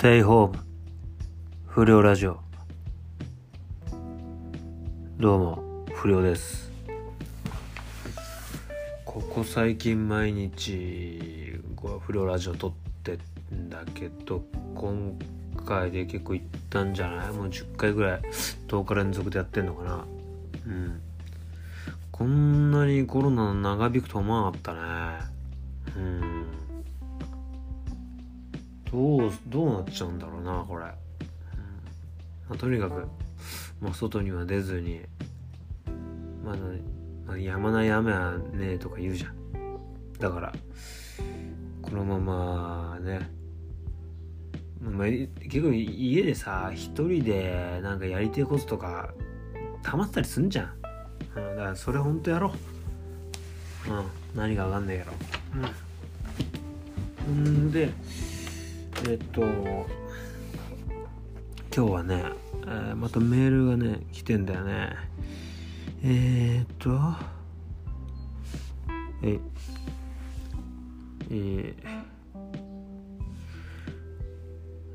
テイホーム不良ラジオ。どうも不良です。ここ最近毎日こう不良ラジオ撮ってんだけど今回で結構いったんじゃない？もう10回ぐらい10日連続でやってんのかな？うん。こんなにコロナ長引くと思わなかったね。うん。どうどうなっちゃうんだろうなこれ、まあ、とにかくもう外には出ずにまだ、まあ、山な雨はねえとか言うじゃん。だからこのままね。まあ、結構家でさ一人でなんかやりてえこととか溜まったりすんじゃん、うん、だからそれほんとやろう。うん何かわかんないけど。うん。んでえっと今日はね、えー、またメールがね来てんだよね。えー、っとええ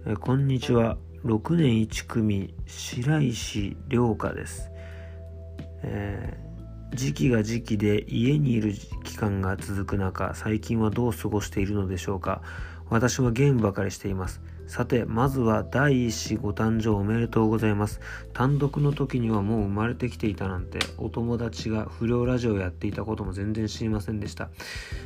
ー、こんにちは。6年1組白石涼香です、えー、時期が時期で家にいる期間が続く中最近はどう過ごしているのでしょうか。私はゲームばかりしています。さて、まずは第一子ご誕生おめでとうございます。単独の時にはもう生まれてきていたなんて、お友達が不良ラジオをやっていたことも全然知りませんでした。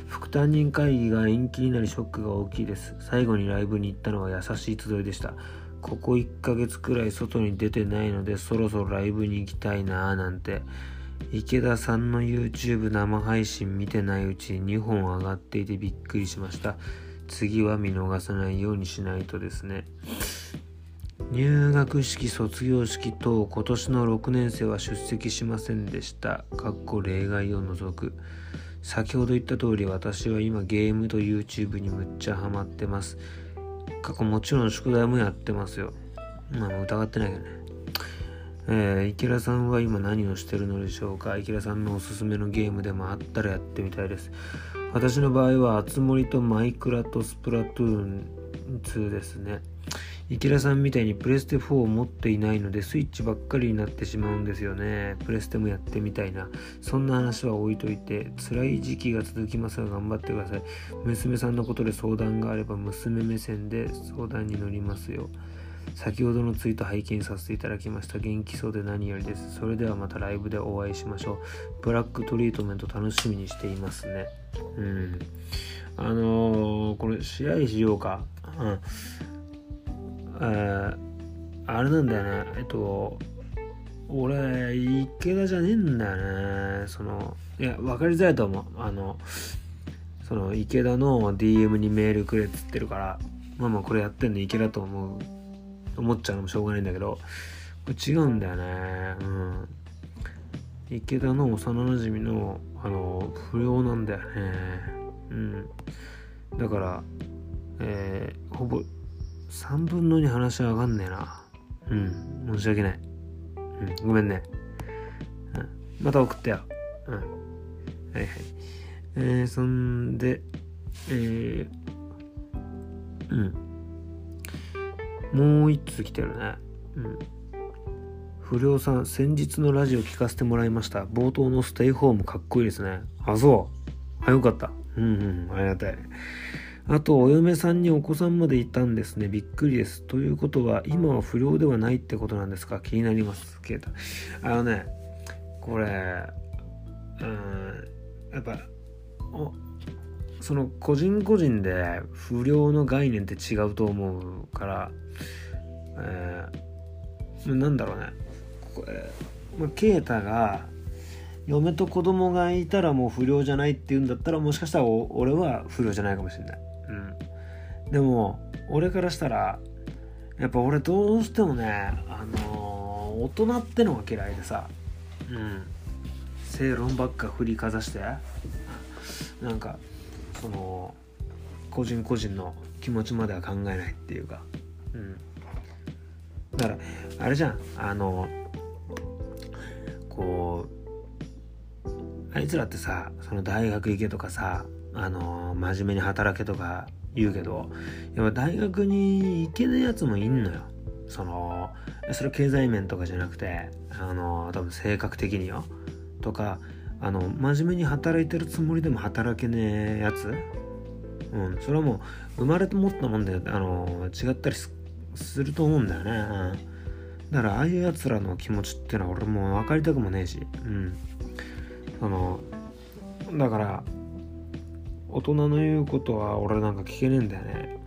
副担任会議が延期になりショックが大きいです。最後にライブに行ったのは優しい集いでした。ここ1ヶ月くらい外に出てないので、そろそろライブに行きたいなぁなんて。池田さんの YouTube 生配信見てないうちに2本上がっていてびっくりしました。次は見逃さないようにしないとですね。入学式卒業式等今年の6年生は出席しませんでした。かっこ例外を除く。先ほど言った通り私は今ゲームと YouTube にむっちゃハマってます。過去もちろん宿題もやってますよ。まあ疑ってないけどね。えー、池田さんは今何をしてるのでしょうか。池田さんのおすすめのゲームでもあったらやってみたいです。私の場合は、あつ森とマイクラとスプラトゥーン2ですね。池田さんみたいにプレステ4を持っていないのでスイッチばっかりになってしまうんですよね。プレステもやってみたいな。そんな話は置いといて、辛い時期が続きますが頑張ってください。娘さんのことで相談があれば娘目線で相談に乗りますよ。先ほどのツイート拝見させていただきました。元気そうで何よりです。それではまたライブでお会いしましょう。ブラックトリートメント楽しみにしていますね。うん。あのー、これ、試合しようか。うん。え、あれなんだよね。えっと、俺、池田じゃねえんだよね。その、いや、分かりづらいと思う。あの、その池田の DM にメールくれっつってるから、まあまあこれやってんの池田と思う思っちゃうのもしょうがないんだけど、これ違うんだよね。うん。池田の幼馴染の、あの、不良なんだよね。うん。だから、えー、ほぼ3分の2話は上がんねえな。うん。申し訳ない。うん。ごめんね。うん。また送ってよ。うん。はいはい。えー、そんで、えー、うん。もう一通来てるね。うん。不良さん、先日のラジオ聞かせてもらいました。冒頭のステイホームかっこいいですね。あ、そう。あ、よかった。うんうん、ありがたい。あと、お嫁さんにお子さんまでいたんですね。びっくりです。ということは、今は不良ではないってことなんですか？気になります。ケイタ。あのね、これ、うん、やっぱ、お、その個人個人で不良の概念って違うと思うから、えー、なんだろうね。これ、まあ、啓太が嫁と子供がいたらもう不良じゃないって言うんだったらもしかしたら俺は不良じゃないかもしれない、うん、でも俺からしたらやっぱ俺どうしてもねあのー、大人ってのが嫌いでさ。うん。正論ばっか振りかざして。なんかその個人個人の気持ちまでは考えないっていうか。うん。だからあれじゃんあのこうあいつらってさその大学行けとかさあの真面目に働けとか言うけどやっぱ大学に行けないやつもいんのよ。そのそれ経済面とかじゃなくてあの多分性格的によ。とかあの真面目に働いてるつもりでも働けねえやつ。うんそれはもう生まれて持ったもんであの違ったりすすると思うんだよね、うん、だからああいうやつらの気持ちってのは俺も分かりたくもねえし。うん。そのだから大人の言うことは俺なんか聞けねえんだよね。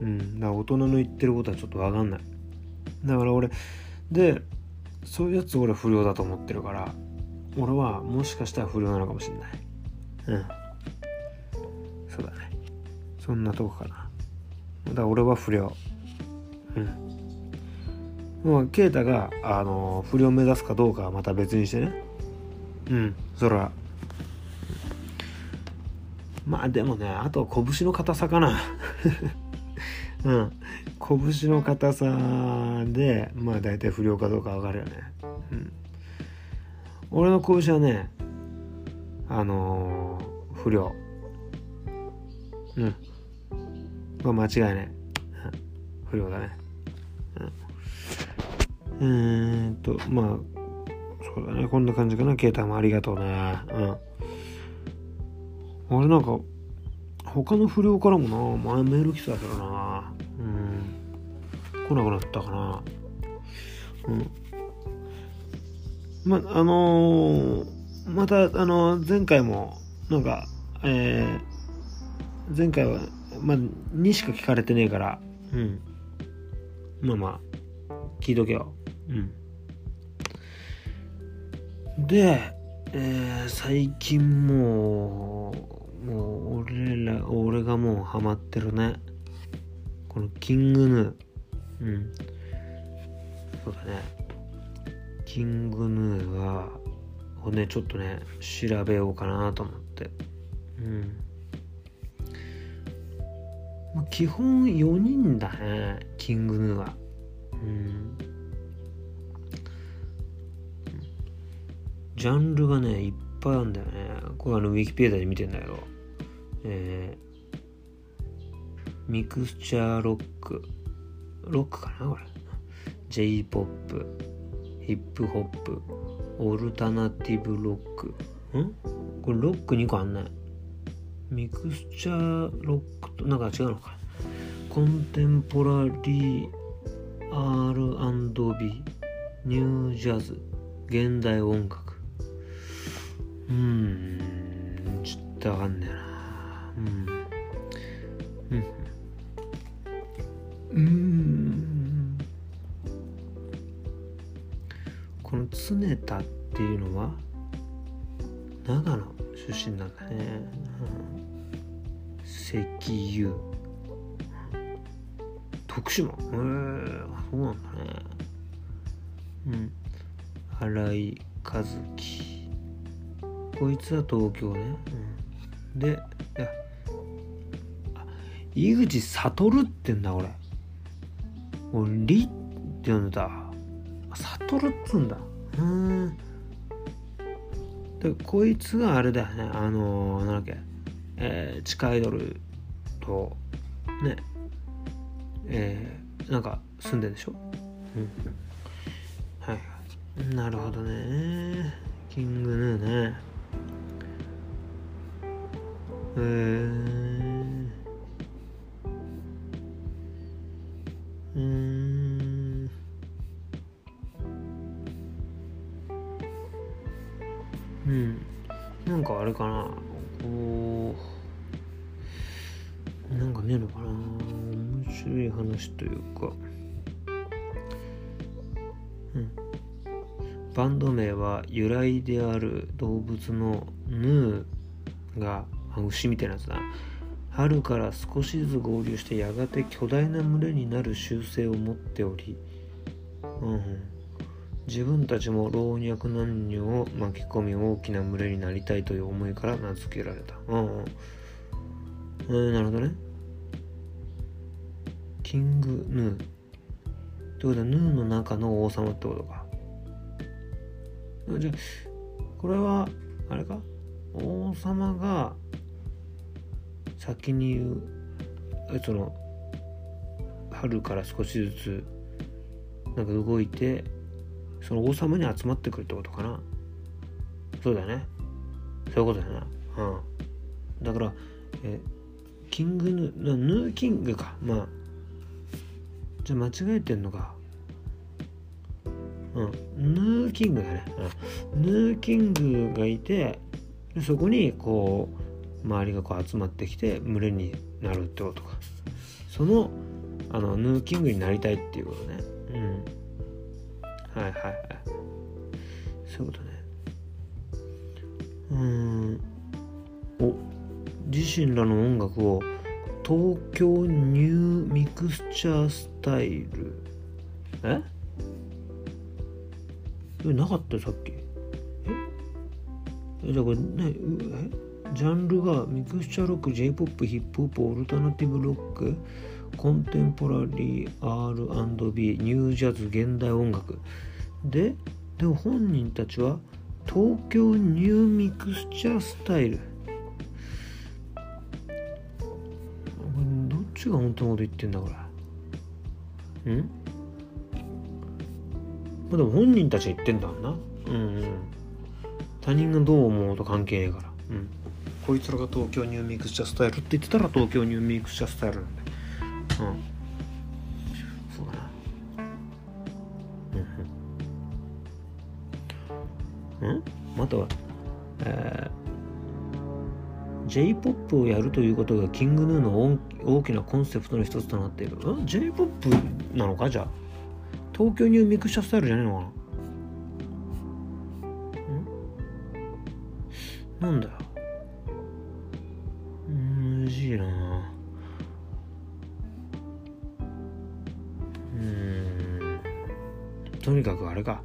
うん。だから大人の言ってることはちょっと分かんない。だから俺でそういうやつ俺不良だと思ってるから俺はもしかしたら不良なのかもしんない。うん。そうだね。そんなとこかな。だから俺は不良。うん。まあ啓太があの不良目指すかどうかはまた別にしてね。うん。そら。まあでもねあと拳の硬さかな。うん。拳の硬さでまあ大体不良かどうか分かるよね。うん。俺の拳はねあのー、不良。うん。まあ間違いない。不良だね。うんえー、っとまあそうだね。こんな感じかな。ケイタもありがとうね。うん。あれなんか他の不良からもな。前メール来てたけどな。うん。来なくなったかな。うん。まあのー、またあのー、前回もなんかえー、前回はまあ2しか聞かれてねえから。うん。まあまあ聞いとけよ。うんでえー、最近もう、もう俺ら、俺がもうハマってるね。このキングヌー。うん。そうだね。キングヌーは、をね、ちょっとね、調べようかなと思って。うん。まあ、基本4人だね、キングヌーは。うん。ジャンルがね、いっぱいあるんだよね。これあの、ウィキペディアで見てんだけど、えー、ミクスチャーロック、ロックかなこれ。J-POP、ヒップホップ、オルタナティブロック。ん？これロック2個あんね。ミクスチャーロックと、なんか違うのか。コンテンポラリー R&B、ニュージャズ、現代音楽。とわかんねえな。うん。うん。うん。この常田っていうのは、長野出身なんだね。うん、石油。徳島へえそうなんだね。うん。新井和樹。こいつは東京ね、うん、で井口悟ってんだ俺俺リって呼んでた。悟っつんだ。うん。でこいつがあれだよね。あのー、なんだっけ。えー、地下アイドルとね。えー、なんか住んでんでしょ。うん。はい。なるほどね。キングヌーねへえうん。うん。なんかあれかな。こうなんかねえのかな面白い話というか。うん。バンド名は由来である動物のヌーが牛みたいなやつだ春から少しずつ合流してやがて巨大な群れになる習性を持っており、うん、自分たちも老若男女を巻き込み大きな群れになりたいという思いから名付けられた。うん、うん、なるほどね。キングヌー。ってことはヌーの中の王様ってことか。じゃ、これは、あれか？王様が先に言うその春から少しずつなんか動いてその王様に集まってくるってことかな。そうだね。そういうことだな。うん。だからえキングヌヌーキングか。まあじゃあ間違えてんのか。うん。ヌーキングだね、うん、ヌーキングがいてそこにこう周りがこう集まってきて群れになるってことか。そのあのヌーキングになりたいっていうことね。うん。はいはいはい。そういうことね。うん。お自身らの音楽を東京ニューミクスチャースタイル。え？えなかったさっき。え？じゃあこれねえ？ジャンルがミクスチャーロック J-POP ヒップホップオルタナティブロックコンテンポラリー R&B ニュージャズ現代音楽。ででも本人たちは東京 New Mixture Style。どっちが本当のこと言ってんだこれ。ん？まあでも本人たちは言ってんだもんな。うんうん。他人がどう思うと関係ねえから。うん。こいつらが東京 New Mixture Style って言ってたら東京 New Mixture Style なんでうん。そうだな。うん。うん？またはえー、J-POP をやるということが King Gnu の大きなコンセプトの一つとなっている。ん ?J-POP なのか？じゃあ。東京 New Mixture Style じゃねえのかな？ん？なんだよ。とにかくあれか。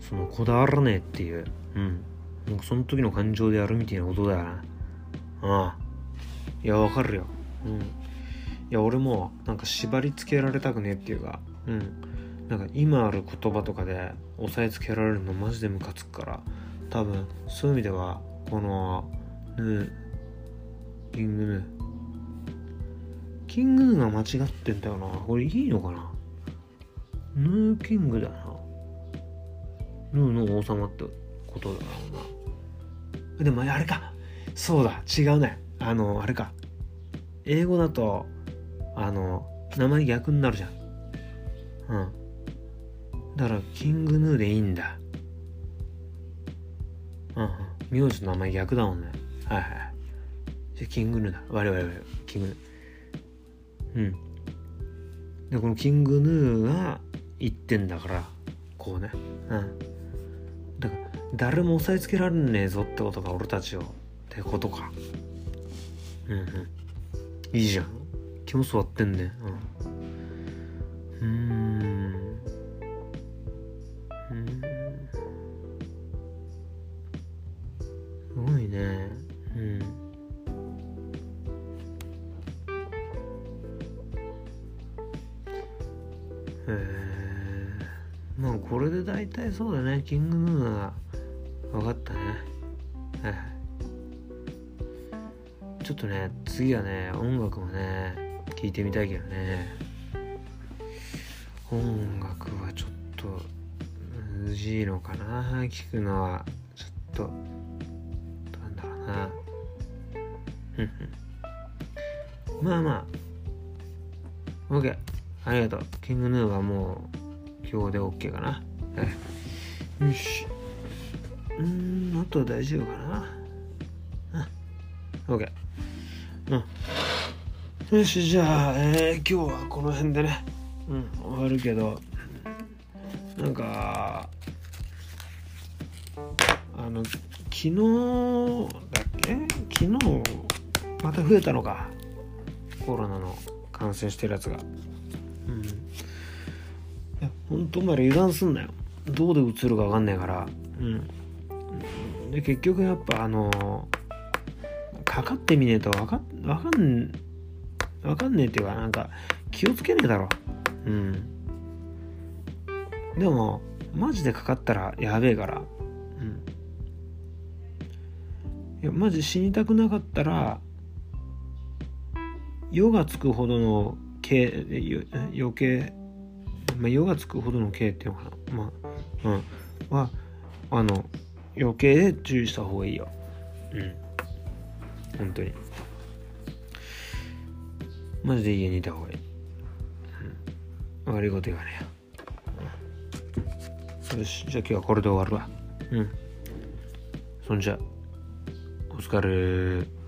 そのこだわらねえっていう。うん。なんかその時の感情でやるみたいなことだよな。ああ。いやわかるよ。うん。いや俺もなんか縛り付けられたくねえっていうか。うん。なんか今ある言葉とかで押さえつけられるのマジでムカつくから。多分そういう意味ではこのヌーキングヌー。キングヌーが間違ってんだよな。これいいのかな？ヌーキングだな。ヌーの王様ってことだろうな。でもあれか。そうだ。違うね。あのあれか。英語だとあの名前逆になるじゃん。うん。だからキングヌーでいいんだ。うんうん。名字の名前逆だもんね。はいはいじゃキングヌーだ。我々はキング。ヌーうん。でこのキングヌーが言ってんだからこうね。うん。誰も押さえつけられねえぞってことが俺たちをってことか。うんうん。いいじゃん。気も座ってんねうん。うん。うん。すごいね。うん。へえ。まあこれで大体そうだね。キングヌーがとね次はね音楽もね聴いてみたいけどね。音楽はちょっとむずいのかな。聞くのはちょっとなんだろうな。ふんふん。まあまあ。OK ありがとう。キングヌーはもう今日で OK かな。よし。うんあとは大丈夫かな。うん OK よしじゃあ、えー、今日はこの辺でね。うん。終わるけどなんかあの昨日だっけ？昨日また増えたのか。コロナの感染してるやつが。うん。いや本当お前ら油断すんなよ。どうでうつるか分かんないから。うん。で結局やっぱあのかかってみねえと分か分かん分かんねえっていうかなんか気をつけねえだろ。うん。でもマジでかかったらやべえから。うん。いやマジ死にたくなかったら「よ」がつくほどの計余計まあ「よ」がつくほどの計っていうのかな。まあうん。はあの余計で注意した方がいいよ。うん。本当に。マジで家にいた方がいい、うん、悪いこと言わねえよ、よしじゃあ今日はこれで終わるわ。うん。そんじゃお疲れ。